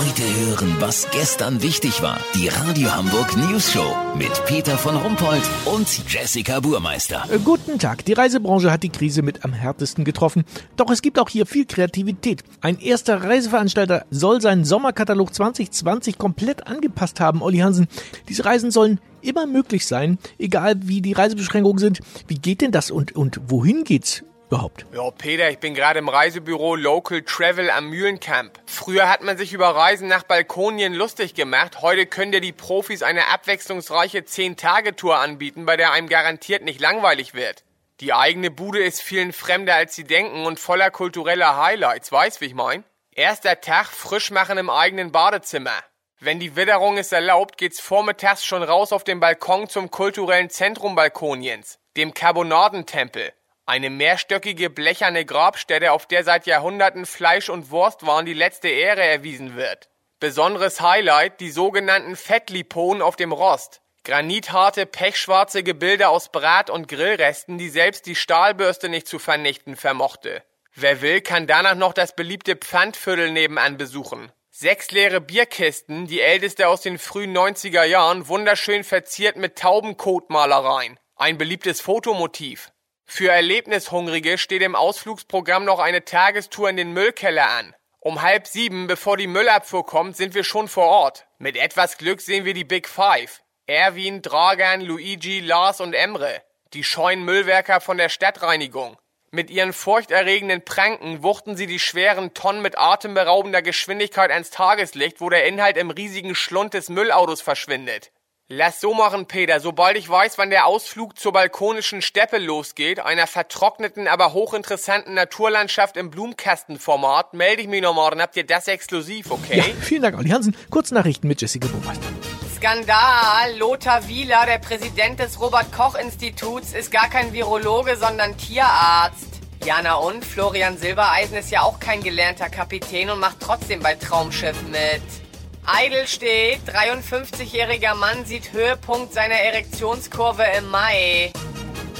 Heute hören, was gestern wichtig war. Die Radio Hamburg News Show mit Peter von Rumpold und Jessica Burmeister. Äh, Guten Tag. Die Reisebranche hat die Krise mit am härtesten getroffen. Doch es gibt auch hier viel Kreativität. Ein erster Reiseveranstalter soll seinen Sommerkatalog 2020 komplett angepasst haben, Olli Hansen. Diese Reisen sollen immer möglich sein, egal wie die Reisebeschränkungen sind. Wie geht denn das und, und wohin geht's überhaupt? Ja, Peter, ich bin gerade im Reisebüro Local Travel am Mühlencamp. Früher hat man sich über Reisen nach Balkonien lustig gemacht. Heute können dir die Profis eine abwechslungsreiche 10-Tage-Tour anbieten, bei der einem garantiert nicht langweilig wird. Die eigene Bude ist vielen fremder als sie denken und voller kultureller Highlights, weißt wie ich mein? Erster Tag frisch machen im eigenen Badezimmer. Wenn die Witterung es erlaubt, geht's vormittags schon raus auf den Balkon zum kulturellen Zentrum Balkoniens, dem Carbonadentempel. Eine mehrstöckige blecherne Grabstätte, auf der seit Jahrhunderten Fleisch und Wurstwaren die letzte Ehre erwiesen wird. Besonderes Highlight, die sogenannten Fettliponen auf dem Rost. Granitharte, pechschwarze Gebilde aus Brat- und Grillresten, die selbst die Stahlbürste nicht zu vernichten vermochte. Wer will, kann danach noch das beliebte Pfandviertel nebenan besuchen. Sechs leere Bierkisten, die älteste aus den frühen 90er Jahren, wunderschön verziert mit Taubenkotmalereien. Ein beliebtes Fotomotiv. Für Erlebnishungrige steht im Ausflugsprogramm noch eine Tagestour in den Müllkeller an. Um halb sieben, bevor die Müllabfuhr kommt, sind wir schon vor Ort. Mit etwas Glück sehen wir die Big Five. Erwin, Dragan, Luigi, Lars und Emre. Die scheuen Müllwerker von der Stadtreinigung. Mit ihren furchterregenden Pranken wuchten sie die schweren Tonnen mit atemberaubender Geschwindigkeit ans Tageslicht, wo der Inhalt im riesigen Schlund des Müllautos verschwindet. Lass so machen, Peter. Sobald ich weiß, wann der Ausflug zur balkonischen Steppe losgeht, einer vertrockneten, aber hochinteressanten Naturlandschaft im Blumenkastenformat, melde ich mich noch morgen. Habt ihr das exklusiv, okay? Ja, vielen Dank, Olli Hansen. Kurznachrichten mit Jessica Burmeister. Skandal! Lothar Wieler, der Präsident des Robert-Koch-Instituts, ist gar kein Virologe, sondern Tierarzt. Jana und Florian Silbereisen ist ja auch kein gelernter Kapitän und macht trotzdem bei Traumschiff mit. Eidel steht, 53-jähriger Mann sieht Höhepunkt seiner Erektionskurve im Mai.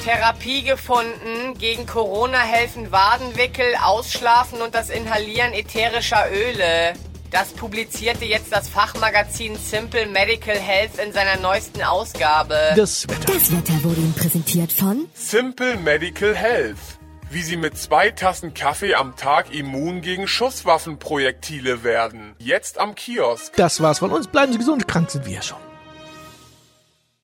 Therapie gefunden, gegen Corona helfen Wadenwickel, Ausschlafen und das Inhalieren ätherischer Öle. Das publizierte jetzt das Fachmagazin Simple Medical Health in seiner neuesten Ausgabe. Das Wetter. Das Wetter wurde Ihnen präsentiert von Simple Medical Health. Wie Sie mit zwei Tassen Kaffee am Tag immun gegen Schusswaffenprojektile werden. Jetzt am Kiosk. Das war's von uns. Bleiben Sie gesund. Krank sind wir ja schon.